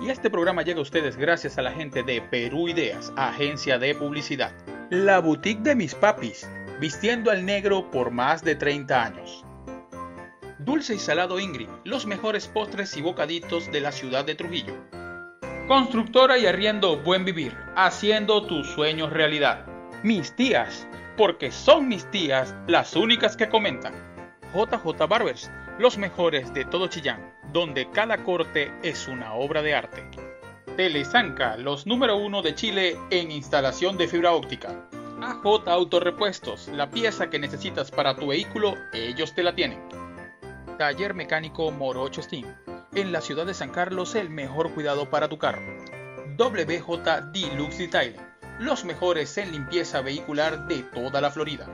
Y este programa llega a ustedes gracias a la gente de Perú Ideas, agencia de publicidad. La boutique de mis papis, vistiendo al negro por más de 30 años. Dulce y Salado Ingrid, los mejores postres y bocaditos de la ciudad de Trujillo. Constructora y arriendo Buen Vivir, haciendo tus sueños realidad. Mis tías, porque son mis tías las únicas que comentan. JJ Barbers, los mejores de todo Chillán, donde cada corte es una obra de arte. Telesanca, los número uno de Chile en instalación de fibra óptica. AJ Autorepuestos, la pieza que necesitas para tu vehículo, ellos te la tienen. Taller Mecánico Morocho Steam, en la ciudad de San Carlos el mejor cuidado para tu carro. WJ Deluxe Detailing, los mejores en limpieza vehicular de toda la Florida.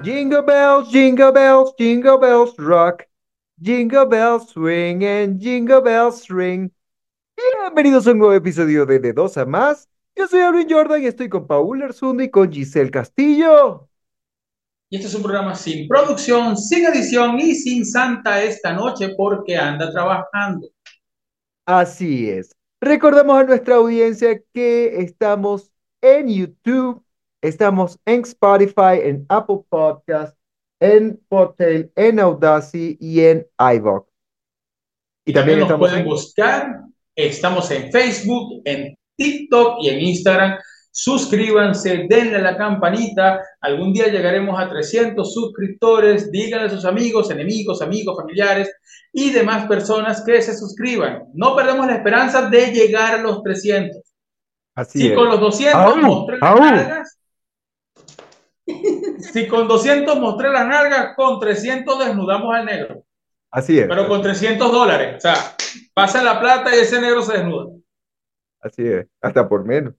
Jingle bells, jingle bells, jingle bells rock. Jingle bells swing and jingle bells ring. Bienvenidos a un nuevo episodio de De Dos a Más. Yo soy Alvin Jordan y estoy con Paul Erzundo y con Giselle Castillo. Y este es un programa sin producción, sin edición y sin Santa esta noche porque anda trabajando. Así es. Recordamos a nuestra audiencia que estamos en YouTube, estamos en Spotify, en Apple Podcast, en Podtail, en Audacity y en iVoox. Y también nos pueden buscar. Estamos en Facebook, en TikTok y en Instagram. Suscríbanse, denle a la campanita. Algún día llegaremos a 300 suscriptores. Díganle a sus amigos, enemigos, amigos, familiares y demás personas que se suscriban. No perdemos la esperanza de llegar a los 300. Así si es. con los 200 Aún, si con 200 mostré las nalgas, con 300 desnudamos al negro. Así es. Pero con 300 dólares. O sea, pasa la plata y ese negro se desnuda. Así es. Hasta por menos.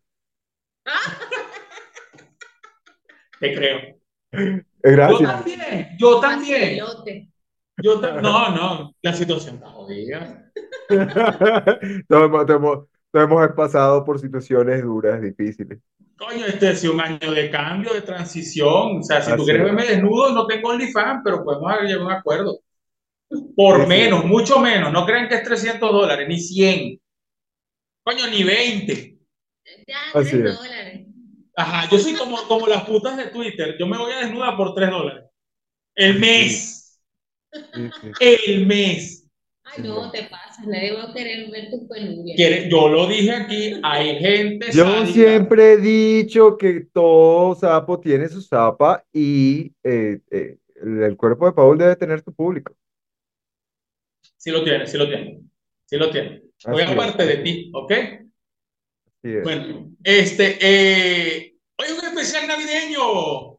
Te creo. Eh, Yo Gracias. también, yo también. Yo ta- no, no, la situación está jodida. Todos hemos- todos hemos pasado por situaciones duras, difíciles. Coño, este es un año de cambio, de transición. O sea, si tú Así quieres es. verme desnudo, no tengo OnlyFans, pero podemos llegar a un acuerdo. Por Sí, sí. menos, mucho menos. No crean que es 300 dólares, ni 100. Coño, ni 20. Ya, Así tres es. dólares. Ajá, yo soy como, como las putas de Twitter. Yo me voy a desnudar por 3 dólares. El mes. Sí, sí. El mes. Ay, no, te pasas. Nadie va a querer ver tus penurias. Quiere- Yo lo dije aquí, hay gente Yo sádica. siempre he dicho que todo sapo tiene su zapa y eh, eh, el, cuerpo de Paul debe tener su público. Sí lo tiene, sí lo tiene. Sí lo tiene. Voy aparte de ti, ¿ok? Así es. Bueno, este, eh, hoy es un especial navideño.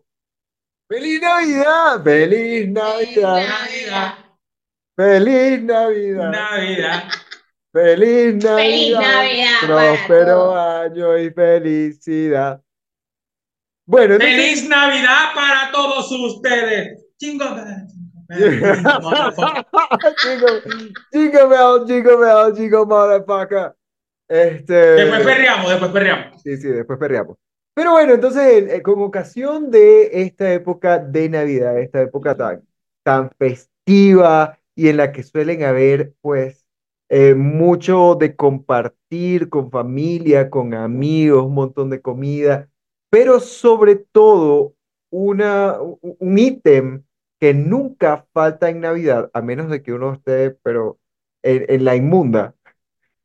¡Feliz Navidad! ¡Feliz Navidad! Navidad, ¡Feliz Navidad! Navidad. ¡Feliz Navidad! Feliz Navidad ¡Próspero año y felicidad! Bueno, entonces- Feliz Navidad para todos ustedes. Chingo. jingle bell, jingle bell, jingle motherfucker. Este. Después perreamos, después perreamos. Sí, sí, después perreamos. Pero bueno, entonces, con ocasión de esta época de Navidad, esta época tan, tan festiva y en la que suelen haber, pues, eh, mucho de compartir con familia, con amigos, un montón de comida, pero sobre todo una, un ítem que nunca falta en Navidad, a menos de que uno esté, pero en, en la inmunda,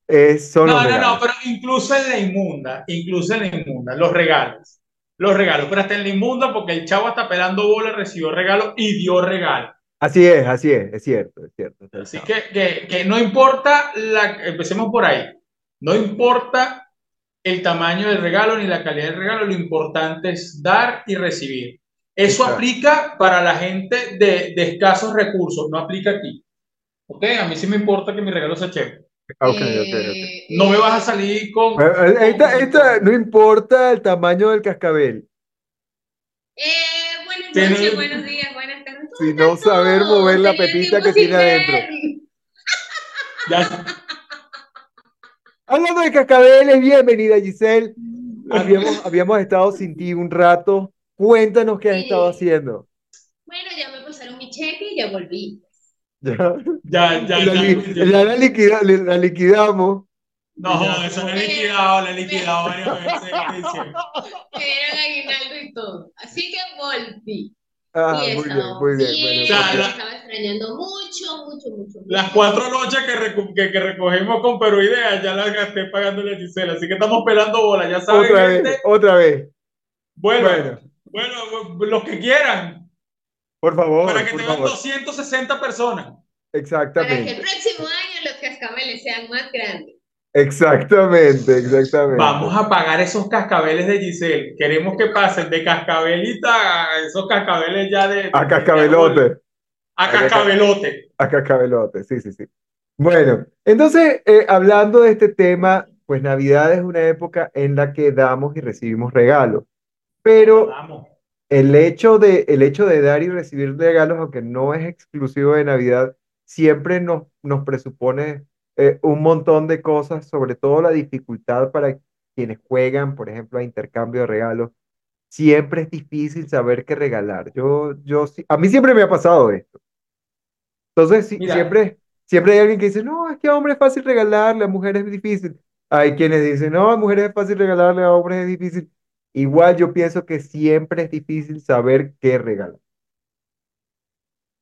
eh, son los No, no, no, pero incluso en la inmunda, incluso en la inmunda, los regalos. Los regalos, pero hasta en la inmunda porque el chavo está pelando bola, recibió regalo y dio regalo. Así es, así es, es cierto, es cierto. es Así cierto. que, que, que no importa, la, empecemos por ahí, no importa el tamaño del regalo ni la calidad del regalo, lo importante es dar y recibir. Eso Exacto. aplica para la gente de, de escasos recursos, no aplica aquí. ¿Ok? A mí sí me importa que mi regalo sea chévere. Ah, ok, ok, ok. Eh, No me vas a salir con... Bueno, eh, con- esta- esta, no importa el tamaño del cascabel, eh, buenas Tiene- noches, buenos días, buenas tardes. ¿Cómo sino saber mover la pepita que tiene adentro. Ya, Hablando de cascabeles, bienvenida Giselle. Habíamos, habíamos estado sin ti un rato. Cuéntanos qué has Sí. estado haciendo. Bueno, ya me pasaron mi cheque y ya volví. Ya, Ya, ya, la, ya. li- ya. ya la liquida- la liquidamos. No, eso lo he liquidado, lo he liquidado varias veces. Me dieron aguinaldo y todo. Así que volví. Ah, y muy bien, muy bien. bien, Bueno, Ya, porque- la- estaba extrañando mucho, mucho, mucho. Las cuatro noches que, recu- que, que recogimos con Perú Idea ya las gasté pagándole a Gisela, así que estamos pelando bola, ya saben, otra gente. vez, otra vez. Bueno, Bueno, bueno, los que quieran, por favor, para que por te vean favor. 260 personas. Para que el Exactamente, próximo año los cascabeles sean más grandes. Exactamente, exactamente. Vamos a pagar esos cascabeles de Giselle. Queremos que pasen de cascabelita a esos cascabeles ya de. A cascabelote, A cascabelote. a cascabelote, sí, sí, sí. Bueno, entonces, eh, hablando de este tema, pues Navidad es una época en la que damos y recibimos regalos, pero el hecho de, el hecho de dar y recibir regalos, aunque no es exclusivo de Navidad, siempre nos, nos presupone eh, un montón de cosas, sobre todo la dificultad para quienes juegan, por ejemplo, a intercambio de regalos. Siempre es difícil saber qué regalar. Yo, yo, sí- a mí siempre me ha pasado esto. Entonces, Mira. siempre, siempre hay alguien que dice, no, es que a hombres es fácil regalarle, a mujeres es difícil. Hay quienes dicen, no, a mujeres es fácil regalarle, a hombres es difícil. Igual yo pienso que siempre es difícil saber qué regalar.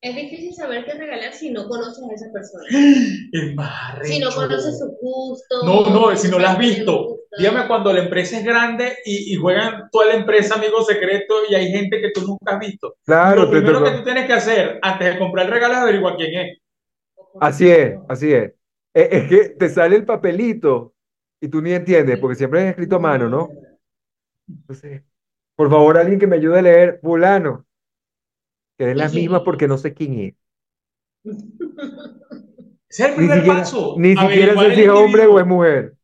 Es difícil saber qué regalar si no conoces a esa persona. Es más Si no conoces su gusto. No, no, si no la has visto. Dígame cuando la empresa es grande y, y juegan toda la empresa amigo secreto y hay gente que tú nunca has visto. Claro, Lo te primero tocó. que tú tienes que hacer antes de comprar el regalo es averiguar quién es. Así es, así es. Es que te sale el papelito y tú ni entiendes, porque siempre es escrito a mano, ¿no? Entonces, por favor, alguien que me ayude a leer, fulano, que es la Sí. misma porque no sé quién es. Ese es el Ni primer siquiera, paso. ni siquiera sé si es hombre o es mujer.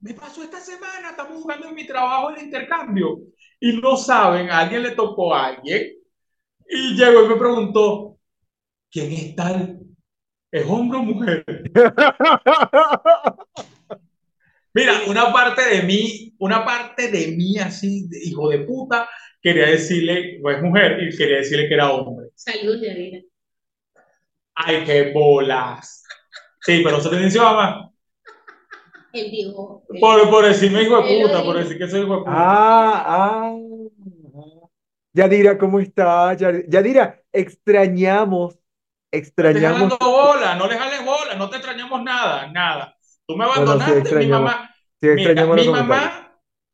Me pasó esta semana, estamos jugando en mi trabajo el intercambio y no saben, a alguien le tocó a alguien y llegó y me preguntó, ¿quién es tal? ¿Es hombre o mujer? Mira, una parte de mí, una parte de mí así, de hijo de puta, quería decirle, o es mujer, y quería decirle que era hombre. Salud, Yadira. ¡Ay, qué bolas! Sí, pero se mamá. Él dijo. él- Por, por decirme hijo de puta, por decir que soy hijo de puta. Ah, ah. Yadira, ¿cómo estás? Yadira, Yadira, extrañamos, No te extrañamos. bola, no le jales bola, no te extrañamos nada, nada. Tú me Bueno, sí abandonaste, mi extrañamos, mamá, sí mira, extrañamos mi comentarios. mamá,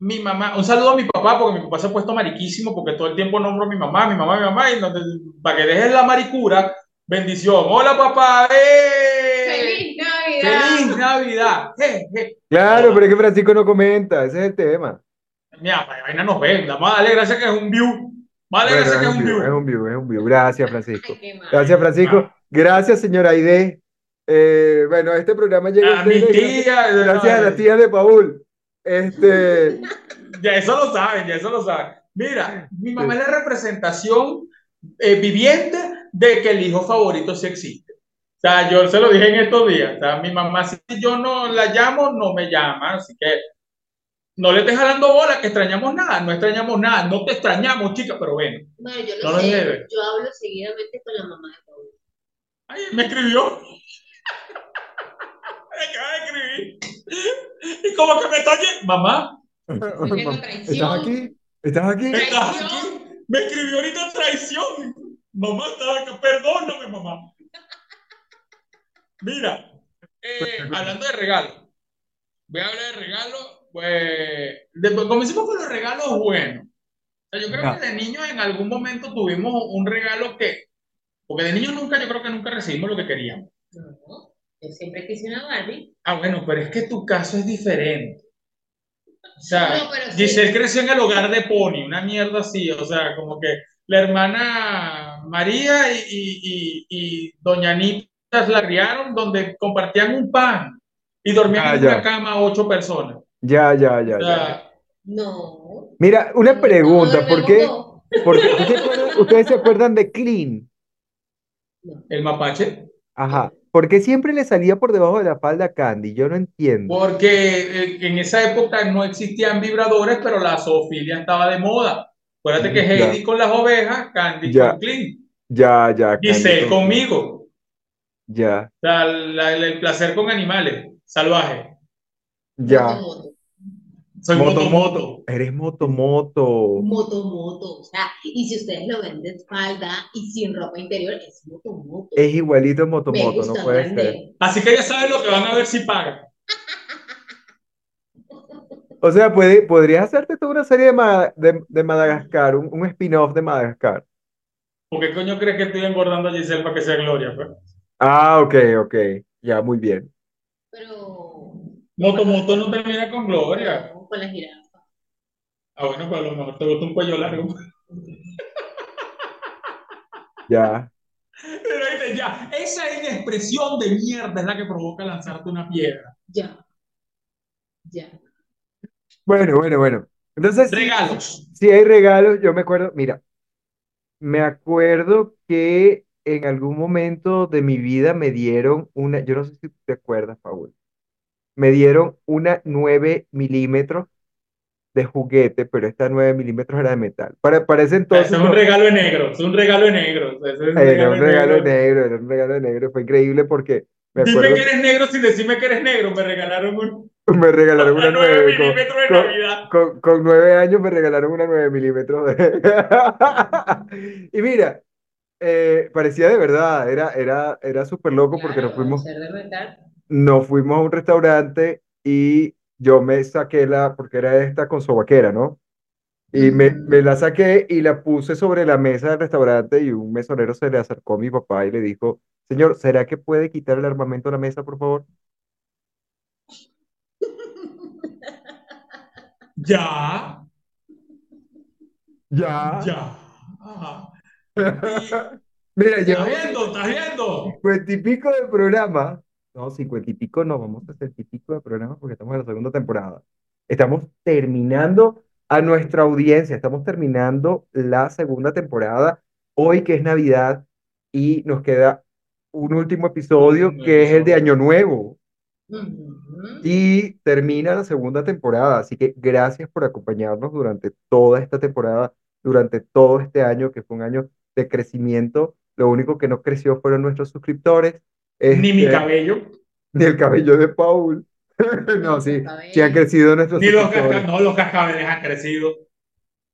mi mamá, un saludo a mi papá, porque mi papá se ha puesto mariquísimo, porque todo el tiempo nombro a mi mamá, mi mamá, mi mamá, y no te- para que dejes la maricura, bendición. Hola papá, ¡eh! ¡Feliz Navidad! ¡Feliz Navidad! ¡Eh, eh! Claro, pero es que Francisco no comenta, ese es el tema. Mira, vaina nos ven, vamos a darle gracias que es un view. Vale, Bueno, gracias es que es un view, view. es un view, es un view. Gracias, Francisco. Ay. Gracias, Francisco. Ah. Gracias, señora Aide. Eh, bueno, este programa llega a A mi gracias, tía, gracias a no, la tía de Paul. Este, Ya eso lo saben, ya eso lo saben. Mira, mi mamá es la representación eh, viviente de que el hijo favorito sí existe. O sea, yo se lo dije en estos días. O sea, mi mamá, si yo no la llamo, no me llama. Así que no le estés jalando bola, que extrañamos nada. No extrañamos nada. No te extrañamos, chica, pero bueno. Bueno, yo No lo lo sé. Yo hablo seguidamente con la mamá de Paul. Ay, me escribió. Me acaba de escribir. Y como que me está. Mamá, ¿estás aquí? ¿Estás aquí? ¿estás aquí? Me escribió ahorita traición. Mamá, estaba acá. Perdóname, mamá. Mira, eh, hablando de regalos. Voy a hablar de regalos. Pues, después, comencemos con los regalos buenos. O sea, yo creo que de niños en algún momento tuvimos un regalo que, porque de niños nunca, yo creo que nunca recibimos lo que queríamos. Yo siempre quise una Barbie. Ah, bueno, pero es que tu caso es diferente. O sea, No, pero sí. Giselle creció en el hogar de Pony, una mierda así, o sea, como que la hermana María y, y, y, y doña Anita la criaron donde compartían un pan y dormían Ah, en ya. una cama ocho personas. Ya, ya, ya, O ya. sea, No. Mira, una pregunta, ¿por qué? No, Porque, ¿tú te acuerdas- ¿ustedes se acuerdan de Clean? el mapache, Ajá. ¿Por qué siempre le salía por debajo de la falda a Candy? Yo no entiendo. porque eh, en esa época no existían vibradores, pero la zoofilia estaba de moda. Acuérdate que Ya. Heidi con las ovejas, Candy Ya. con Clean, Ya, ya. Giselle con- conmigo. Ya, O sea, la- el placer con animales salvajes. ya. Soy Moto, moto, moto. Eres moto, moto. moto, moto. O sea, y si ustedes lo ven de espalda y sin ropa interior, es moto, moto. Es igualito moto, Me moto, no puede ser. Así que ya saben lo que van a ver si pagan. O sea, puede, podrías hacerte toda una serie de, Ma- de, de Madagascar, un, un spin-off de Madagascar. ¿Por qué coño crees que estoy engordando a Giselle para que sea Gloria? pues? Ah, ok, ok. Ya, muy bien. Pero. Moto, moto no termina con Gloria. Con la jirafa. Ah, bueno, pues a lo mejor te gusta un cuello largo. Ya. Pero ya, esa expresión de mierda es la que provoca lanzarte una piedra. Ya. Ya. Bueno, bueno, bueno. Entonces, Regalos. sí hay regalos. Yo me acuerdo, mira, me acuerdo que en algún momento de mi vida me dieron una, yo no sé si te acuerdas, Paul, me dieron una 9 milímetros de juguete, pero esta 9 milímetros era de metal. Para, para ese entonces es un no- regalo de negro, es un regalo de negro. es un era regalo un de regalo negro. negro, era un regalo negro. Fue increíble porque me Dime acuerdo que eres negro sin decirme que eres negro. Me regalaron un, me regalaron una una 9 9 con, milímetros de con- Navidad. con, con nueve años me regalaron una 9 milímetros. de- Y mira, eh, parecía de verdad, era, era, era súper loco porque nos Claro, fuimos, ser de metal. Nos fuimos a un restaurante y yo me saqué la, porque era esta con sobaquera, ¿no? Y me, me la saqué y la puse sobre la mesa del restaurante y un mesonero se le acercó a mi papá y le dijo, señor, ¿será que puede quitar el armamento de la mesa, por favor? Ya, Ya. ya. Ajá. Mira, ¿Estás llevamos viendo? ¿Estás viendo? cincuenta y pico de programa. No, cincuenta y pico no, vamos a y pico de programa porque estamos en la segunda temporada. Estamos terminando a nuestra audiencia, estamos terminando la segunda temporada hoy que es Navidad y nos queda un último episodio que es el de. Año Nuevo y termina la segunda temporada. Así que gracias por acompañarnos durante toda esta temporada, durante todo este año que fue un año de crecimiento. Lo único que no creció fueron nuestros suscriptores. Ni mi este, cabello, ni el cabello de Paul. No, sí, sí han crecido nuestros ni los cascabeles. No, los cascabeles han crecido.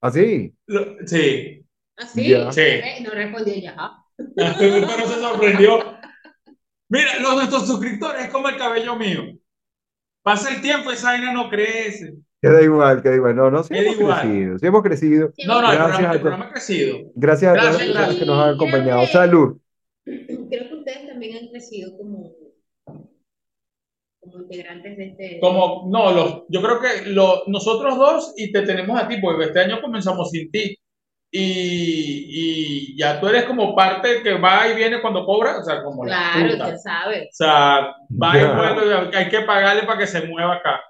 ¿Ah, sí? Lo- Sí. ¿Ah, sí? Ya. Sí. Eh, No respondió ya. Pero se sorprendió. Mira, los nuestros suscriptores es como el cabello mío. Pasa el tiempo, esa vaina no crece. Queda igual, queda igual. No, no, sí Queda hemos igual. crecido, sí hemos crecido. No, no, el Gracias programa, a el todos. programa ha crecido. Gracias a todas las Gracias, personas que nos han acompañado. Salud. También han crecido como, como integrantes de este. Como, no, los, yo creo que lo, nosotros dos y te tenemos a ti, porque este año comenzamos sin ti. Y, y ya tú eres como parte que va y viene cuando cobra, o sea, como la Claro, fruta. usted sabe. O sea, va y Ya. vuelve, hay que pagarle para que se mueva acá.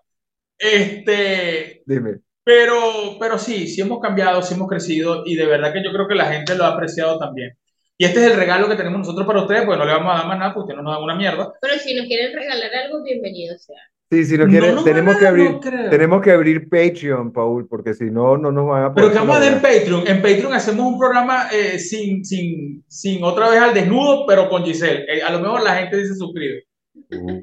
Este, Dime. pero, pero sí, sí hemos cambiado, sí hemos crecido y de verdad que yo creo que la gente lo ha apreciado también. Y este es el regalo que tenemos nosotros para ustedes, pues no le vamos a dar más nada porque no nos dan una mierda. Pero si nos quieren regalar algo, bienvenido sea. Sí, si no No quieren, nos tenemos a que abrir, no tenemos que abrir Patreon, Paul, porque si no, no nos van a Pero poder ¿qué vamos a hacer en. Patreon? En Patreon hacemos un programa eh, sin, sin, sin otra vez al desnudo, pero con Giselle. Eh, a lo mejor la gente dice suscribe. Uh,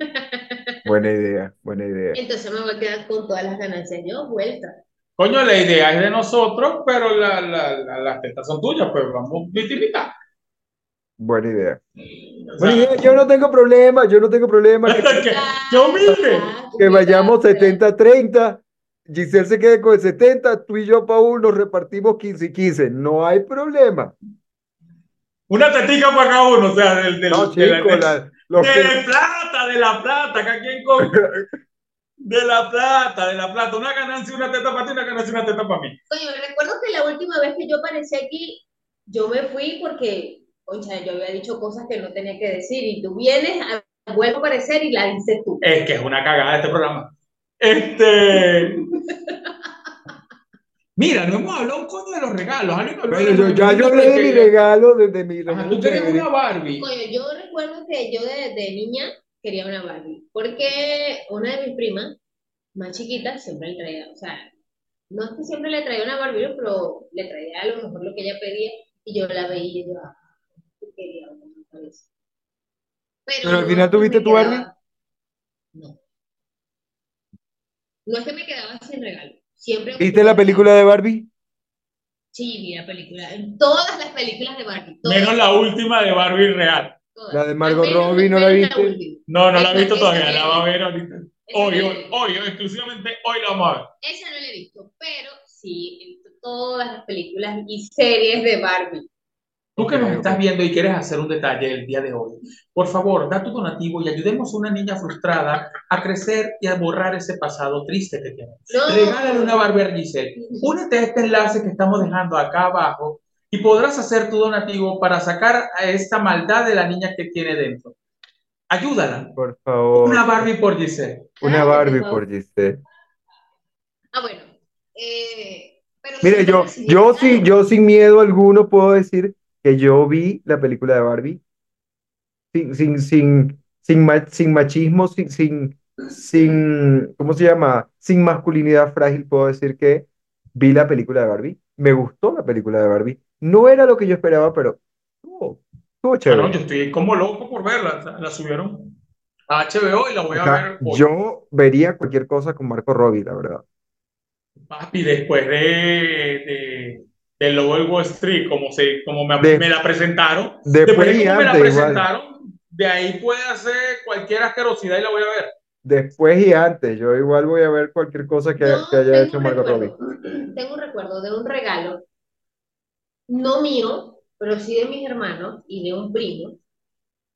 buena idea, buena idea. Entonces me voy a quedar con todas las ganancias yo, vuelta. Coño, la idea es de nosotros, pero la, la- la- las tetas son tuyas, pues vamos y mitad. Buena idea. O sea, Buena idea. Yo no tengo problema, yo no tengo problema. Que, ¿Qué? ¡Qué humilde! que vayamos 70-30. Giselle se quede con el 70, tú y yo, Paul, nos repartimos 15 y 15. No hay problema. Una tetica para cada uno, o sea, del, del- No, de la- chicos, la- los de que- la plata, de la plata, cada quien con... De la plata, de la plata. Una ganancia, una teta para ti, una ganancia, una teta para mí. Oye, recuerdo que la última vez que yo aparecí aquí, yo me fui porque, concha, yo había dicho cosas que no tenía que decir y tú vienes, a, vuelvo a aparecer y la dices tú. Es que es una cagada este programa. Este. Mira, no hemos hablado un coño de los regalos. ¿Alguien habló de Bueno, yo, ya yo hablé de mi regalo, desde mi Ajá, regalo tú querías chévere. una Barbie. Coño, yo recuerdo que yo de, de niña quería una Barbie, porque una de mis primas, más chiquita, siempre le traía, o sea, no es que siempre le traía una Barbie, pero le traía a lo mejor lo que ella pedía y yo la veía y yo, ah, yo quería una, me parece. Pero, Pero al final tuviste tu Barbie. No. No es que me quedaba sin regalo. Siempre ¿Viste la película de Barbie? Sí, vi la película. Todas las películas de Barbie. Todas, Menos la última de Barbie real. todas. La de Margot Robbie, ¿no la viste? última. No, no la he visto todavía, la la va a ver ahorita. Hoy, no la hoy, hoy, exclusivamente hoy la vamos a ver. Esa no la he visto, pero sí, he visto todas las películas y series de Barbie. Tú que nos Ok, estás viendo y quieres hacer un detalle el día de hoy, por favor, da tu donativo y ayudemos a una niña frustrada a crecer y a borrar ese pasado triste que tiene. No. Regálale una Barbie a Giselle. Únete a este enlace que estamos dejando acá abajo y podrás hacer tu donativo para sacar a esta maldad de la niña que tiene dentro. Ayúdala. Por favor. Una Barbie por Giselle. Una Barbie por Giselle. Ah, bueno. Eh, pero Mire, yo, yo, sí, regalos. yo sin miedo alguno puedo decir que yo vi la película de Barbie sin, sin, sin, sin, ma- sin machismo, sin, sin, sin, ¿cómo se llama? Sin masculinidad frágil, puedo decir que vi la película de Barbie. Me gustó la película de Barbie. No era lo que yo esperaba, pero estuvo, Ah, chévere. no, yo estoy como loco por verla. La subieron a HBO y la voy a ver hoy. yo vería cualquier cosa con Marco Robbie, la verdad. Papi, después de, de, del Lobo de Wall Street, como, se, como me, De- me la presentaron, después después de y cómo me la antes, igual. presentaron, de ahí puede hacer cualquier asquerosidad y la voy a ver. Después y antes, yo igual voy a ver cualquier cosa que, Yo que haya hecho Marco Robbie. tengo un recuerdo de un regalo, no mío, pero sí de mis hermanos y de un primo,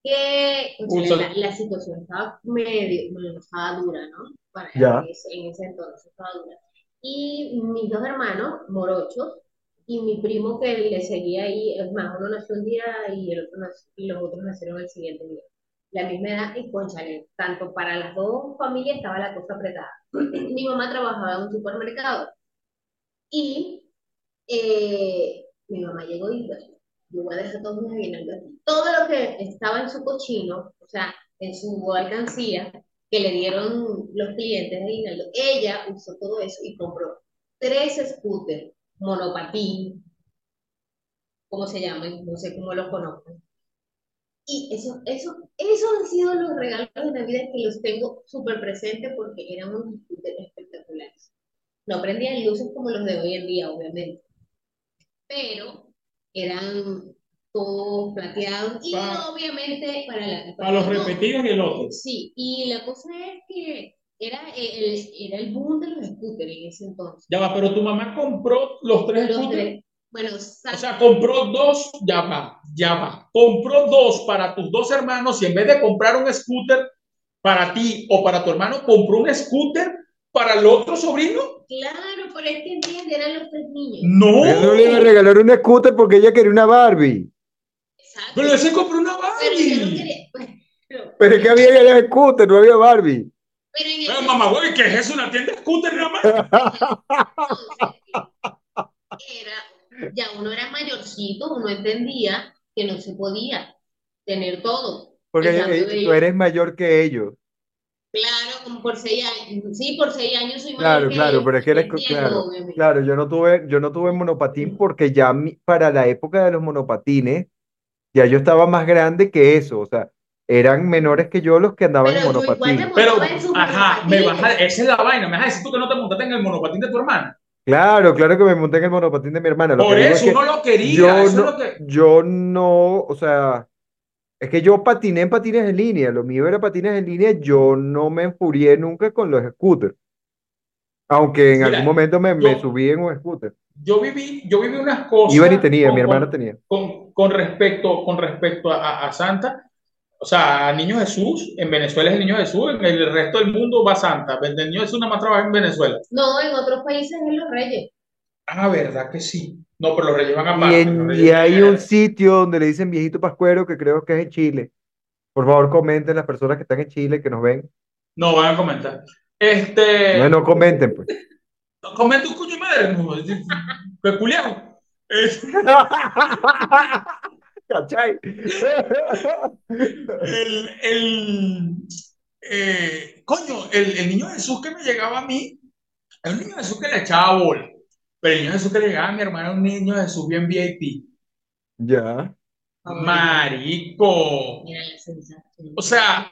que o sea, Usa- la, la situación estaba medio, bueno, estaba dura, ¿no? Para Ya. en ese, en ese entonces estaba dura. Y mis dos hermanos, morochos, y mi primo que le seguía ahí, es más, uno nació un día y, el otro nació- y los otros nacieron el siguiente día. La misma edad y conchale, tanto para las dos familias estaba la cosa apretada. Mi mamá trabajaba en un supermercado y eh, mi mamá llegó y yo voy a dejar todos mis aguinaldos. Todo lo que estaba en su cochino, o sea, en su alcancía, que le dieron los clientes de aguinaldo, ella usó todo eso y compró tres scooters, monopatín, ¿cómo se llaman? No sé cómo los conozcan. Y eso, eso, esos han sido los regalos de Navidad que los tengo súper presentes porque eran unos espectaculares. No prendían luces como los de hoy en día, obviamente, pero eran todos plateados y Pa- obviamente para la Para los no, repetidos y el otro. Sí, y la cosa es que era el, era el boom de los scooters en ese entonces. Ya va, pero tu mamá compró los tres Los scooters. tres- bueno, O sea, compró dos, ya va, ya va. Compró dos para tus dos hermanos y en vez de comprar un scooter para ti o para tu hermano, compró un scooter para el otro sobrino. claro, pero es que entiende, eran los tres niños. No, no le iba a regalar un scooter porque ella quería una Barbie. Exacto. pero ese compró una Pero yo no Barbie. quería. pues, Pero, Pero es que había ya scooter, no había Barbie. Pero en ese mamá, güey, ¿qué es eso? ¿Una tienda de scooter nada más? era, ya uno era mayorcito, uno entendía que no se podía tener todo. Porque eh, tú eres mayor que ellos. Claro, como por seis años. Sí, por seis años soy mayor Claro, que claro, ellos, pero es que eres, claro, claro, yo no tuve, yo no tuve monopatín porque ya mi- para la época de los monopatines, ya yo estaba más grande que eso, o sea, eran menores que yo los que andaban en Pero yo igual monopatín. me Pero, en ajá, me vas a, esa es la vaina. Me vas a decir tú que no te montaste en el monopatín de tu hermana. Claro, claro que me monté en el monopatín de mi hermana. Lo Por que es eso que uno lo quería. yo Eso es no, lo que. yo no, o sea, es que yo patiné en patines en línea, lo mío era patines en línea, yo no me enfurié nunca con los scooters, aunque en Mira, algún momento me, me yo- subí en un scooter. Yo viví, yo viví unas cosas. Iván y tenía, con- mi hermana tenía. con, con respecto, con respecto a, a- a Santa, o sea, a Niño Jesús, en Venezuela es el Niño Jesús, en el resto del mundo va Santa. El Niño Jesús nada más trabaja en Venezuela. No, en otros países es los reyes. Ah, verdad que sí. No, pero los reyes van Y, aparte. en- los y hay un sitio donde le dicen viejito pascuero que creo que es en Chile. Por favor, comenten las personas que están en Chile, que nos ven. No, van a comentar. Este. No, no comenten, pues. Comenta un coño madre, no. Peculiar. Es- ¿Cachai? el, el, eh, coño, el, el niño Jesús que me llegaba a mí, es un niño Jesús que le echaba bola. Pero el niño Jesús que le llegaba a mi hermano era un niño Jesús bien VIP. Ya. Marico. O sea,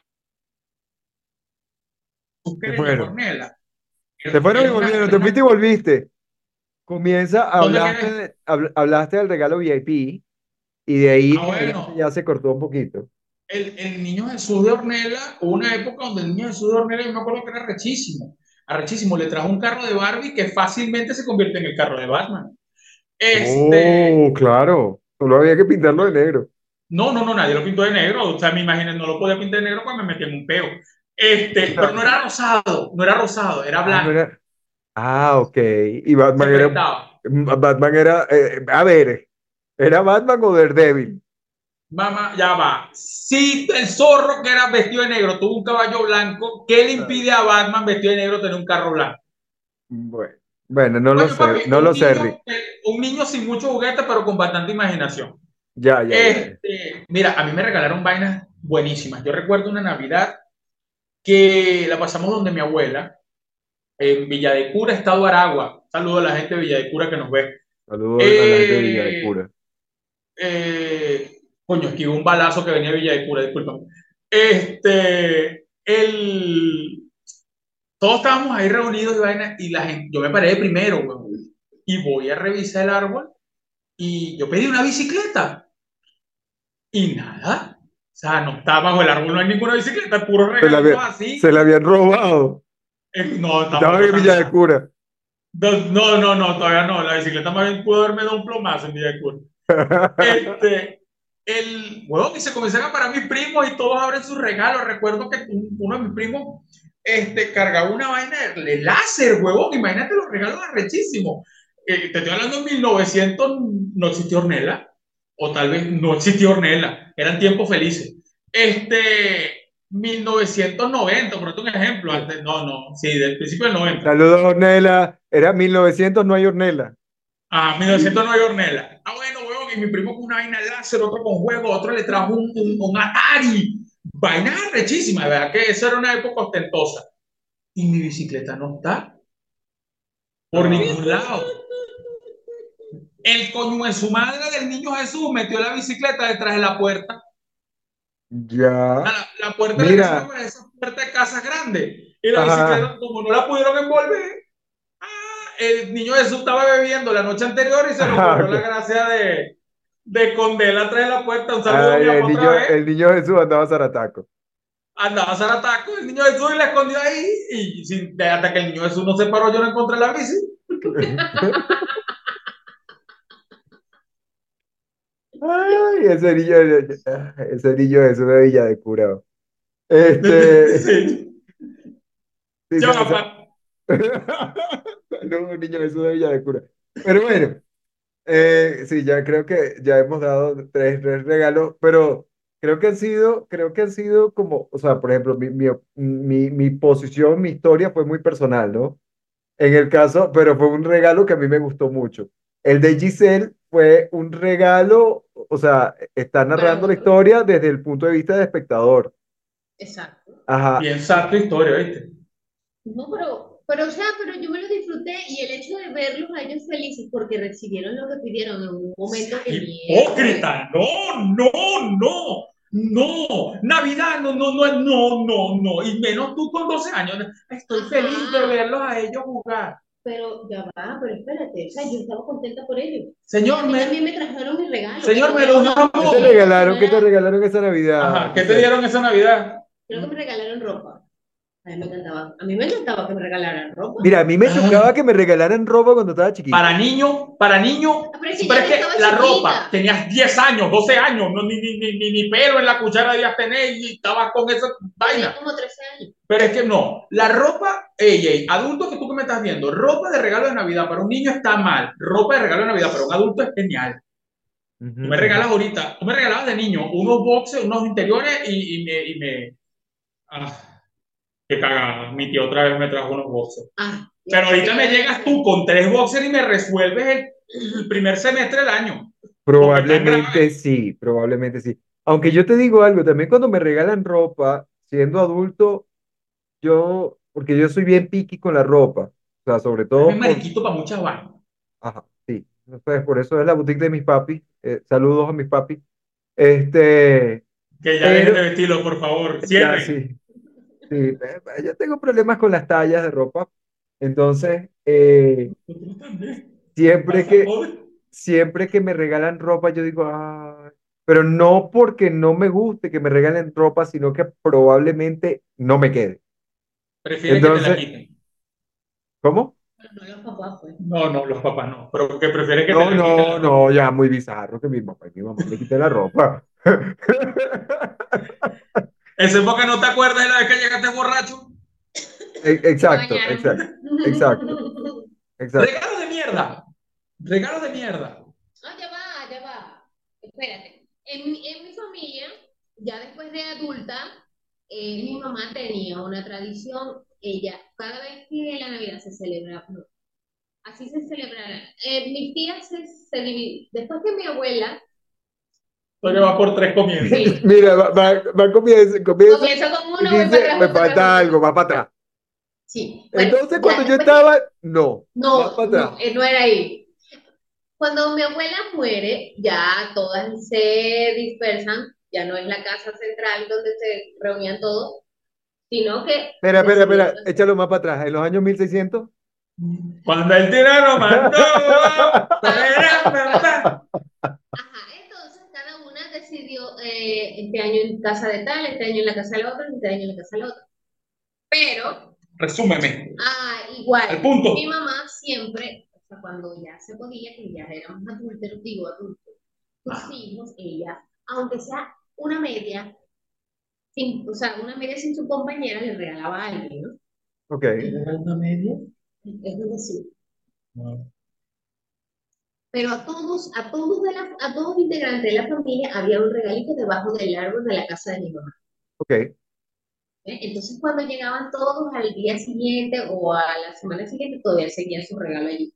Bueno. Ornella. Se fueron y volvieron, te fuiste y volviste. Comienza, ¿Dónde hablaste, hablaste del regalo VIP y de ahí Ah, bueno. ya se cortó un poquito. El, el niño Jesús de Ornella, hubo una época donde el niño Jesús de Ornella, yo me acuerdo que era rechísimo. Arrechísimo, le trajo un carro de Barbie que fácilmente se convierte en el carro de Batman. Este, Oh, claro. Solo había que pintarlo de negro. no, no, no, nadie lo pintó de negro. O sea, me imagino, no lo podía pintar de negro cuando me metí en un peo. Este, pero no era rosado, no era rosado, era Ah, no blanco. era- Ah, ok. Y Batman era, prestaba. Batman era, eh, a ver, ¿era Batman o Daredevil? Mamá, ya va. Si el zorro que era vestido de negro tuvo un caballo blanco, ¿qué le impide a Batman vestido de negro tener un carro blanco? Bueno, bueno, no lo sé, no un lo sé, Rick. Un niño sin mucho juguete, pero con bastante imaginación. Ya, ya, ya. Este, mira, a mí me regalaron vainas buenísimas. Yo recuerdo una Navidad que la pasamos donde mi abuela, en Villa de Cura, Estado Aragua. Saludo a la gente de Villa de Cura que nos ve. Saludos a la gente de Villa de Cura. Eh, coño, esquivé un balazo que venía de Villa de Cura, disculpa. Este, el, todos estábamos ahí reunidos y vaina, y la gente, yo me paré de primero, y voy a revisar el árbol, y yo pedí una bicicleta, y nada, o sea, no está bajo el árbol, no hay ninguna bicicleta, puro Se la regalo así. Se la habían robado. Eh, no, Estaba en Villa de Cura. No, no, no, no, todavía no. La bicicleta más bien pudo haberme dado un plomazo en Villa de Cura. Este, el huevón, y se comenzaron a parar mis primos y todos abren sus regalos. Recuerdo que un- uno de mis primos este, cargaba una vaina de láser, huevón. Imagínate los regalos arrechísimos. Eh, te estoy hablando en 1900, no existió Ornella, o tal vez no existió Ornella. Eran tiempos felices. Este, 1990, por un ejemplo. Antes, no, no, sí, del principio del 90. Saludos, Ornella. Era 1900, no hay Ornella. Ah, 1909 Ornella. Ah, bueno, huevón, y mi primo con una vaina láser, otro con juego, otro le trajo un, un, un Atari. Vaina rechísima, de verdad que eso era una época ostentosa. Y mi bicicleta no está. Por Ah. ningún lado. El coño de su madre del niño Jesús metió la bicicleta detrás de la puerta. Ya. La, la puerta de Mira. casa, esa puerta de casas grande. Y la Ajá. bicicleta, como no la pudieron envolver, ah, el niño Jesús estaba bebiendo la noche anterior y se nos Ah, la gracia de, de esconder atrás de la puerta. Un saludo Ay, el niño, vez. el niño Jesús andaba zarataco. Andaba a Zarataco, el niño Jesús y la escondió ahí. Y sin- hasta que el niño Jesús no se paró, yo no encontré la bici. Ay, ese niño, ese niño Jesús de Villa de Cura. Este, sí, Sí. esa- papá. Saludos, niño Jesús de Villa de Cura. Pero bueno, eh, sí, ya creo que ya hemos dado tres, tres regalos, pero creo que han sido, creo que han sido como, o sea, por ejemplo, mi, mi, mi, mi posición, mi historia fue muy personal, ¿no? En el caso, pero fue un regalo que a mí me gustó mucho. El de Giselle fue un regalo, o sea, está narrando la historia desde el punto de vista del espectador. Exacto. Ajá. Bien tu historia, ¿viste? No, pero, pero, o sea, pero yo me lo disfruté y el hecho de verlos a ellos felices porque recibieron lo que pidieron en un momento que ni Hipócrita, no, no, no, no, Navidad, no, no, no, no, no, no, y menos tú con 12 años. Estoy Ajá. feliz de verlos a ellos jugar. Pero ya va, pero espérate, o sea, yo estaba contenta por ellos. Señor, A mí me, también me trajeron mis regalos. Señor, me lo no, ¿Qué te regalaron? ¿Qué te regalaron esa Navidad? Ajá, ¿qué te dieron esa Navidad? Creo que me regalaron ropa. A mí me encantaba. A mí me encantaba que me regalaran ropa. Mira, a mí me Ah. chocaba que me regalaran ropa cuando estaba chiquito. Para niño, para niño, Pero es que pero es que la chiquita. ropa, tenías 10 años, 12 años, no, ni, ni, ni, ni, ni pelo en la cuchara debías tener y estabas con esa vaina. Tenía como 13 años. Pero es que no, la ropa, ey, ey, adulto que tú que me estás viendo, ropa de regalo de Navidad para un niño está mal, ropa de regalo de Navidad para un adulto es genial. Tú me regalas ahorita, tú me regalabas de niño unos boxes, unos interiores y, y me, y me, ah, qué cagada, mi tío otra vez me trajo unos boxes. Ah, Pero ahorita me llegas tú con tres boxers y me resuelves el, el primer semestre del año. Probablemente sí, probablemente sí. Aunque yo te digo algo, también cuando me regalan ropa, siendo adulto, yo, porque yo soy bien picky con la ropa, o sea, sobre todo Es mariquito para muchas vainas. Ajá, sí. Entonces, por eso es la boutique de mis papis. Eh, saludos a mis papis. Este, Que ya Pero- dejen de vestirlo, por favor. ya, Cierren. sí. Sí, yo tengo problemas con las tallas de ropa. Entonces, eh, siempre que, siempre que me regalan ropa, yo digo, "Ay", pero no porque no me guste que me regalen ropa, sino que probablemente no me quede. Prefieren que te la Entonces- quiten. ¿Cómo? Pero no los papás, pues. No, no, los papás no. Pero que prefieren que No, te la no, quiten. no, ya muy bizarro que mi papá y mi mamá le quiten la ropa. Esa es porque no te acuerdas de la vez que llegaste borracho. E- Exacto, exacto, exacto. exacto. Regalos de mierda. Regalos de mierda. No, ya va, ya va. Espérate. En, mi- en mi familia, ya después de adulta, eh, mi mamá tenía una tradición. Ella, cada vez que la Navidad se celebraba, no, así se celebrara. Eh, mis tías se, se divi- Después que mi abuela, Porque va por tres comienzos. Sí. Mira, va, va, va comienza, comienza comienza con y uno, voy dice, para atrás, me falta atrás". algo, va para atrás. Sí. Bueno, Entonces, ya cuando yo estaba, no, No, va para atrás. no, eh, no era ahí. Cuando mi abuela muere, ya todas se dispersan, ya no es la casa central donde se reunían todos, sino que... Espera, espera, espera, échalo más para atrás. En los años 1600, Cuando el tirano mandó. Ajá, entonces cada una decidió eh, este año en casa de tal, este año en la casa de la otra, este año en la casa de la otra. Pero, Resúmeme. ah, igual, Al punto. mi mamá siempre, o sea, cuando ya se podía, que ya éramos adultos, digo adultos, tus hijos, ella, aunque sea una media, sin, o sea, una media sin su compañera, le regalaba a alguien, ¿no? ok, una media? Es decir, pero a todos, a todos de la, a todos integrantes de la familia había un regalito debajo del árbol de la casa de mi mamá. ok. ¿eh? Entonces, cuando llegaban todos al día siguiente o a la semana siguiente, todavía seguía su regalo allí.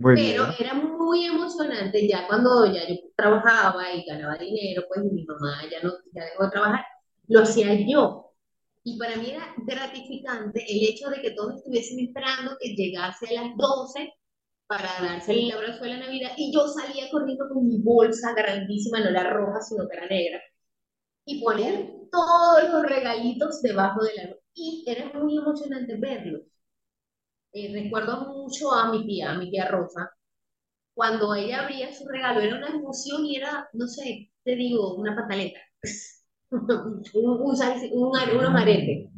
Muy bien. Pero era muy emocionante ya cuando ya yo trabajaba y ganaba dinero, pues mi mamá ya no ya dejó de trabajar, lo hacía yo. Y para mí era gratificante el hecho de que todos estuviesen esperando que llegase a las 12 para darse el abrazo de la Navidad y yo salía corriendo con mi bolsa grandísima, no era roja, sino que era negra, y poner todos los regalitos debajo del árbol. Y era muy emocionante verlos. Eh, recuerdo mucho a mi tía, a mi tía Rosa, cuando ella abría su regalo, era una emoción y era, no sé, te digo, una pataleta, un, un, un unos aretes.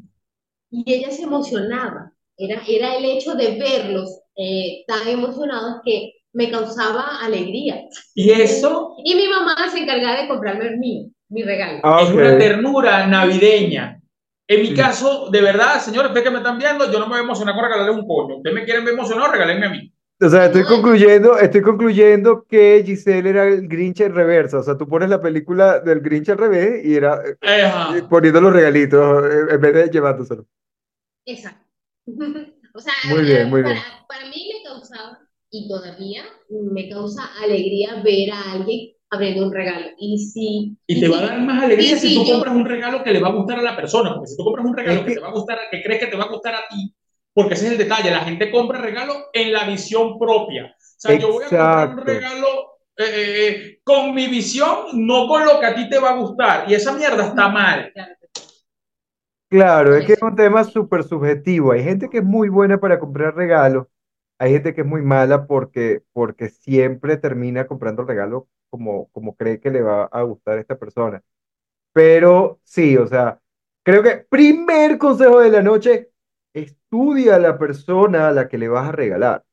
Y ella se emocionaba. Era, era el hecho de verlos eh, tan emocionados que me causaba alegría. Y eso Y mi mamá se encargaba de comprarme el mío, mi regalo. Ah, es ok. una ternura navideña. En mi Sí. caso, de verdad, señores, ustedes que me están viendo, yo no me voy a emocionar con regalarle un coño. Ustedes me quieren ver emocionado, regálenme a mí. O sea, estoy concluyendo, estoy concluyendo que Giselle era el Grinch en reversa. O sea, tú pones la película del Grinch al revés y era eh, Ajá. poniendo los regalitos eh, en vez de llevándoselo. Exacto. O sea, Muy bien, muy para, bien. Para mí me causaba, y todavía me causa alegría ver a alguien abriendo un regalo. Y si, Y te va a dar más alegría si tú yo- compras un regalo que le va a gustar a la persona. Porque si tú compras un regalo que que- te va a gustar, que crees que te va a gustar a ti, porque ese es el detalle, la gente compra regalo en la visión propia. O sea, yo voy a comprar un regalo eh, eh, eh, con mi visión, no con lo que a ti te va a gustar. Y esa mierda está mal. Claro, es que es un tema súper subjetivo. Hay gente que es muy buena para comprar regalos, hay gente que es muy mala porque, porque siempre termina comprando el regalo como, como cree que le va a gustar a esta persona. Pero sí, o sea, creo que primer consejo de la noche, estudia a la persona a la que le vas a regalar.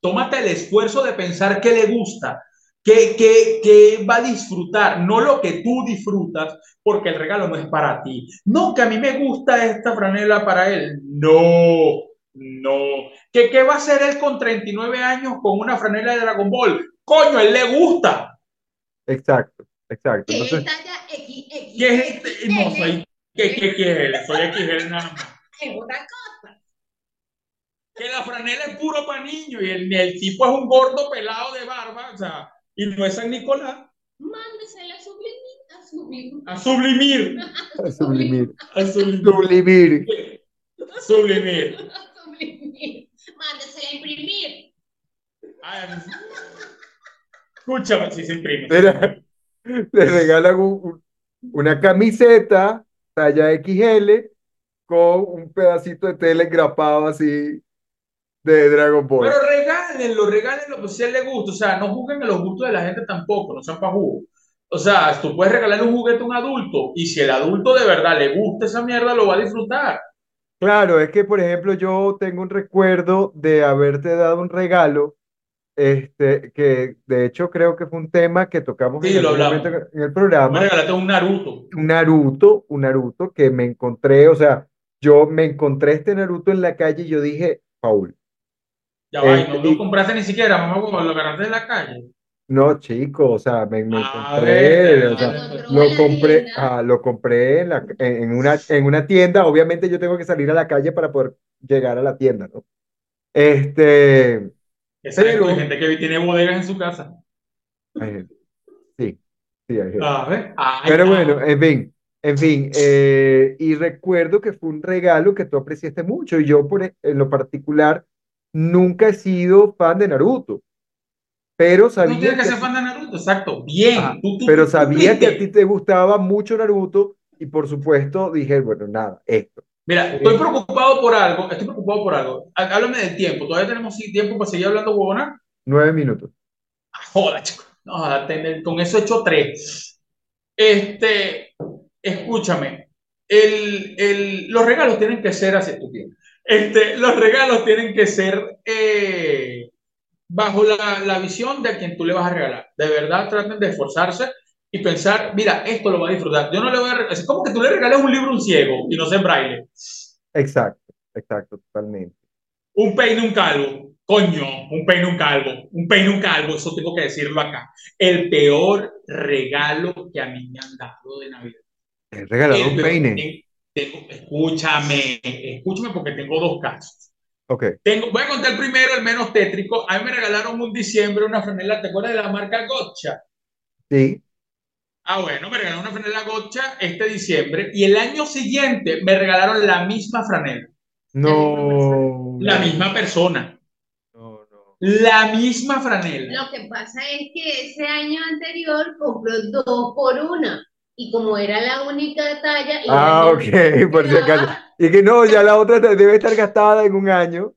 Tómate el esfuerzo de pensar qué le gusta, qué, qué, qué va a disfrutar, no lo que tú disfrutas, porque el regalo no es para ti. No, que a mí me gusta esta franela para él. No, no. ¿Que qué va a hacer él con 39 años con una franela de Dragon Ball? Coño, a él le gusta. Exacto, exacto. Entonces, ¿Qué es este? No, soy, ¿qué, qué, qué es? Soy XL nada más. es otra cosa. Que la franela es puro para niños y el, el tipo es un gordo pelado de barba, o sea, y no es San Nicolás. Mándesela a sublimir, a sublimir, A sublimir. a sublimir. A sublimir. Sublimir. Sublimir. Mándesela a imprimir. Ay, Escúchame si se imprime. Mira, le regalan un- un- una camiseta talla XL con un pedacito de tela engrapado así de Dragon Ball. Pero regálenlo, regálenlo, pues si a él le gusta. O sea, no juzguen a los gustos de la gente tampoco, no sean pa' jugo. O sea, tú puedes regalarle un juguete a un adulto y si el adulto de verdad le gusta esa mierda, lo va a disfrutar. Claro, es que por ejemplo yo tengo un recuerdo de haberte dado un regalo, este, que de hecho creo que fue un tema que tocamos Sí, en lo el Me programa, regalaste un Naruto. un Naruto, un Naruto que me encontré, o sea, yo me encontré este Naruto en la calle y yo dije, Paul, Ya va, y Este, no lo compraste ni siquiera, mamá, lo agarraste de la calle. No chico, o sea, me, me A encontré, ver, o sea, Lo compré, ah, lo compré en, la- en, una, en una tienda. Obviamente yo tengo que salir a la calle para poder llegar a la tienda, ¿no? Este, Esa es Pero- hay gente que tiene bodegas en su casa. hay gente. Sí, sí, hay gente. A ver. Ay, Pero no. bueno, en fin, en fin, eh, y recuerdo que fue un regalo que tú apreciaste mucho y yo por, e- en lo particular nunca he sido fan de Naruto, pero No sabía tienes que que ser fan de Naruto, exacto. Bien. Ajá, tú- tú- pero tú sabía que a ti te gustaba mucho Naruto y por supuesto dije, bueno, nada, esto. Mira, estoy preocupado por algo, estoy preocupado por algo. Há- Háblame del tiempo. Todavía tenemos tiempo para seguir hablando huevona. Nueve minutos. Ah, Joda, chico. No, con eso he hecho tres. Este, escúchame. El, el- los regalos tienen que ser así, tú tienes. Este, los regalos tienen que ser eh, bajo la, la visión de a quien tú le vas a regalar. De verdad, traten de esforzarse y pensar, mira, esto lo va a disfrutar. Yo no le voy a regalar. Es como que tú le regales un libro a un ciego y no sé en braille. Exacto, exacto, totalmente. Un peine, un calvo. Coño, un peine, un calvo. Un peine, un calvo. Eso tengo que decirlo acá. El peor regalo que a mí me han dado de Navidad. Te regalaron El un peine. ten- tengo- escúchame, escúchame porque tengo dos casos. Ok, Tengo, voy a contar primero el menos tétrico. A mí me regalaron un diciembre una franela, ¿te acuerdas de la marca Gotcha? sí. Ah, bueno, me regalaron una franela Gotcha este diciembre y el año siguiente me regalaron la misma franela. No. La misma persona. No, no. La misma franela. Lo que pasa es que ese año anterior compró dos por una. Y como era la única talla. y Ah, ok, por si acaso. Y que no, ya la otra debe estar gastada en un año.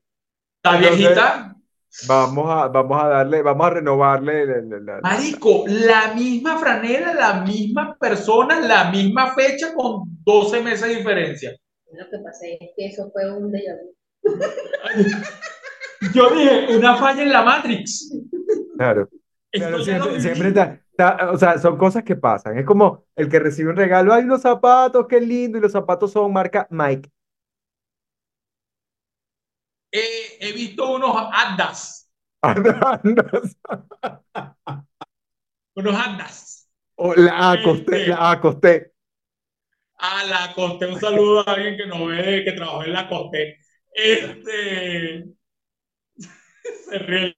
Entonces- viejita, Vamos a, vamos a darle, vamos a renovarle la- la- la- marico, la misma franela, la misma persona, la misma fecha con 12 meses de diferencia. Lo que pasa es que eso fue un déjà vu. Yo dije, una falla en la Matrix. Claro. Claro, siempre, siempre está, está- o sea, son cosas que pasan. Es como el que recibe un regalo, hay unos zapatos, qué lindo, y los zapatos son marca Mike. Eh, he visto unos Adidas, Andas. unos Adidas. O la acosté, Este. la acosté. A la Coste, un saludo a alguien que no ve, que trabajó en la Coste. Este. Se ríe.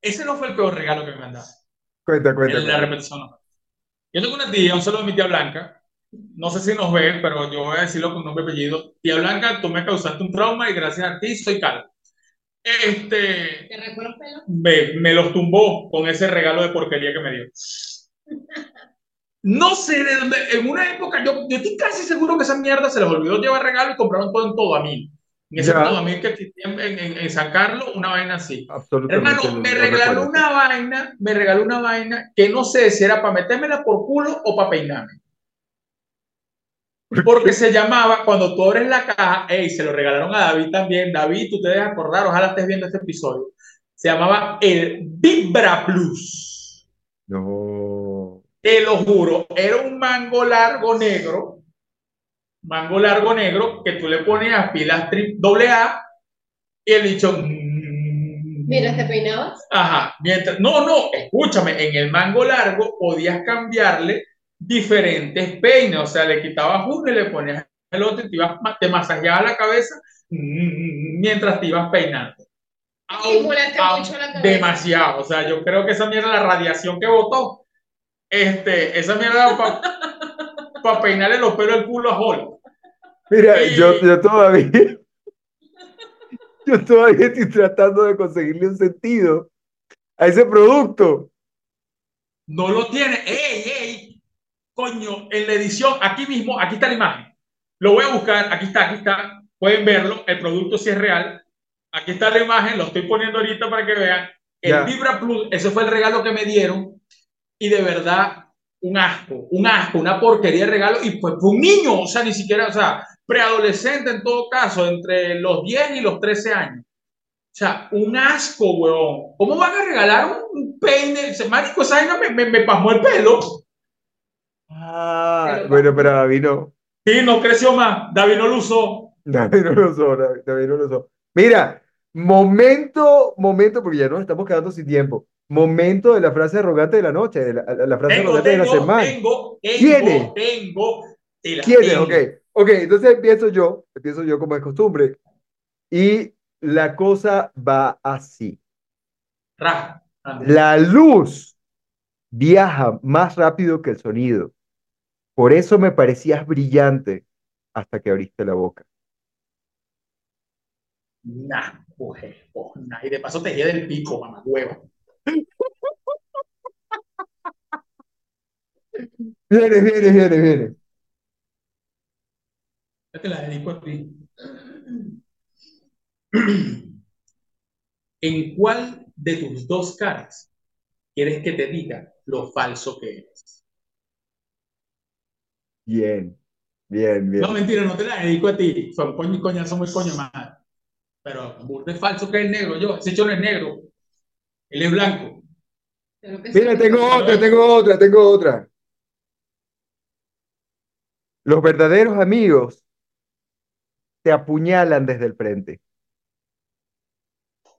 Ese no fue el peor regalo que me han dado. Cuenta, cuenta. En la repetición. Yo tengo una tía, un saludo a mi tía Blanca. No sé si nos ve, pero yo voy a decirlo con nombre y apellido. Tía Blanca, tú me causaste un trauma y gracias a ti soy calvo. Este, ¿Te recuerdo pelo? me, me los tumbó con ese regalo de porquería que me dio. No sé de dónde, en una época, yo, yo estoy casi seguro que esa mierda se les olvidó llevar regalo y compraron todo en todo a mí. En ese Ya. todo a mí que existía en, en- en San Carlos, una vaina así. Absolutamente. Hermano, me regaló una vaina, me regaló una vaina que no sé si era para metérmela por culo o para peinarme. Porque se llamaba, cuando tú abres la caja, ey, se lo regalaron a David también. David, tú te debes acordar, ojalá estés viendo este episodio. Se llamaba el Vibra Plus. No. Te lo juro, era un mango largo negro, mango largo negro, que tú le ponías pilas tri- doble A y el dicho. mm, Mira, ¿te peinabas? Ajá, mientras, no, no, escúchame, en el mango largo podías cambiarle diferentes peines, o sea, le quitabas uno y le ponías el otro y te, ibas, te masajeabas la cabeza mm, mientras te ibas peinando. Aún mucho la demasiado, o sea, yo creo que esa mierda, la radiación que botó, este, esa mierda para peinarle los pelos del culo a Hulk. Mira, yo, yo todavía, yo todavía estoy tratando de conseguirle un sentido a ese producto. no lo tiene. ¡Ey, ey! Coño, en la edición, aquí mismo, aquí está la imagen. Lo voy a buscar, aquí está, aquí está. Pueden verlo, el producto sí es real. Aquí está la imagen, lo estoy poniendo ahorita para que vean. El Ya. Vibra Plus, ese fue el regalo que me dieron. Y de verdad, un asco, un asco, una porquería de regalo. Y pues fue un niño, o sea, ni siquiera, o sea, preadolescente en todo caso, entre los 10 y los 13 años. O sea, un asco, weón. ¿Cómo van a regalar un peine? Marico, esa vaina me, me, me pasmó el pelo. Ah, Pero- bueno, pero David no. Sí, no creció más. David no lo usó. David no lo usó, David, David no lo usó. Mira, momento, momento, porque ya nos estamos quedando sin tiempo. Momento de la frase arrogante de la noche, de la, la frase Tengo, arrogante de la semana. tengo, tengo, ¿Tiene? tengo. te la ¿Quién es? tengo. Ok, ok, entonces empiezo yo, empiezo yo como es costumbre. Y la cosa va así. La luz viaja más rápido que el sonido. Por eso me parecías brillante hasta que abriste la boca. Nah, pues, pues, nah. Y de paso te del pico, mamá, huevo. Viene, viene, viene, viene. Ya te la dedico a ti. ¿En cuál de tus dos caras quieres que te diga lo falso que eres? Bien, bien, bien. No, mentira, no te la dedico a ti. Son coño y coñazo muy coño más. Pero es falso que es negro, yo. Ese hecho no es negro. Él es blanco. Mira, tengo otra, tengo otra, tengo otra. Los verdaderos amigos te apuñalan desde el frente.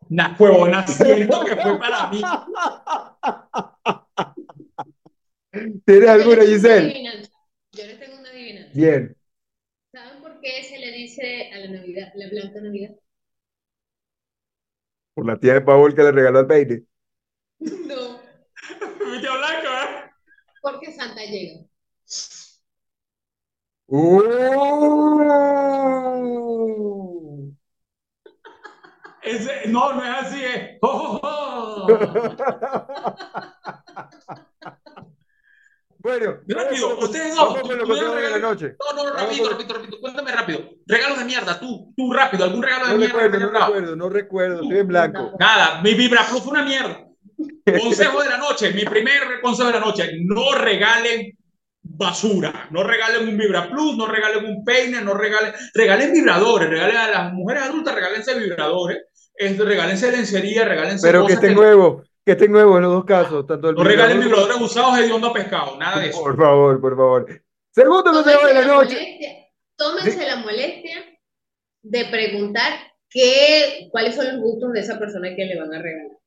Nah, huevona, siento que fue para mí. ¿Tienes alguna, una Giselle? Yo les tengo una adivinanza. Bien. ¿Saben por qué se le dice a la Navidad, la Blanca Navidad? Por la tía de Paul que le regaló al peine. No, Mi tía blanca, ¿eh? porque Santa llega. ¡Uh! No, no es así, es. ¡Oh, oh, oh! Bueno, Rápido, ustedes dos, tú- los tú de la noche. No, no, rápido, rápido, rápido. Cuéntame rápido. Regalos de mierda, tú, tú rápido, algún regalo de No mierda. recuerdo, no recuerdo, no recuerdo, estoy en blanco. Nada, mi Vibra Plus fue una mierda. Consejo de la noche, mi primer consejo de la noche, no regalen basura, no regalen un Vibra Plus, no regalen un peine, no regalen, regalen vibradores, regalen a las mujeres adultas, regálense vibradores, este, regálense lencería, regálense Pero que esté que- nuevo, que esté nuevo en los dos casos, tanto el no regalen vibradores usados hediondo a pescado, nada de eso. Por favor, por favor. Segundo consejo de Tómense la la noche. molestia, tómense la molestia de preguntar qué, cuáles son los gustos de esa persona que le van a regalar.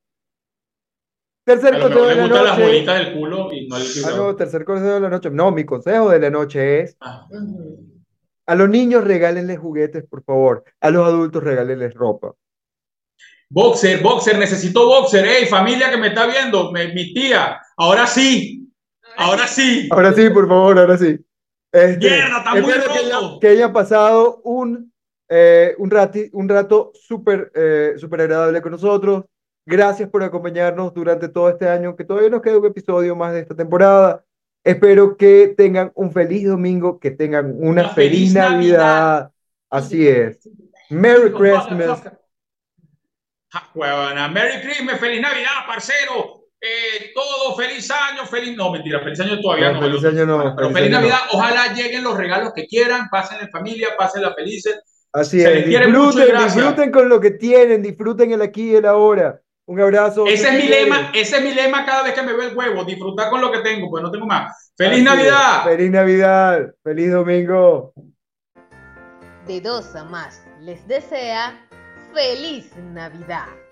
Tercer consejo de la las noche. bolitas del culo y no el Ah, no, tercer consejo de la noche. No, mi consejo de la noche es Ah. A los niños regálenles juguetes, por favor. A los adultos regálenles ropa. Boxer, boxer, necesito boxer, hey, familia que me está viendo, me- mi tía, ahora sí, ahora sí. Ahora sí, por favor, ahora sí. Este, Mierda, está muy espero que, roto. haya- que hayan pasado un, eh, un, rati- un rato súper eh, súper agradable con nosotros. Gracias por acompañarnos durante todo este año, que todavía nos queda un episodio más de esta temporada. Espero que tengan un feliz domingo, que tengan una, Una feliz, feliz Navidad. Navidad. Así es. Merry Christmas. Ja, huevona, Merry Christmas, feliz Navidad, parcero. Eh, todo feliz año, feliz. No, mentira, feliz año todavía No, no. feliz año no, Pero feliz feliz año no. Navidad, ojalá lleguen los regalos que quieran, pasen en familia, pasen la felices. Así Se es. mucho Disfruten, disfruten con lo que tienen, disfruten el aquí y el ahora. Un abrazo. Ese se es mi lema, ese es mi lema cada vez que me ve el huevo, disfrutar con lo que tengo, pues no tengo más. ¡Feliz Así es. Navidad! Feliz Navidad. Feliz domingo. De dos a más les desea feliz Navidad.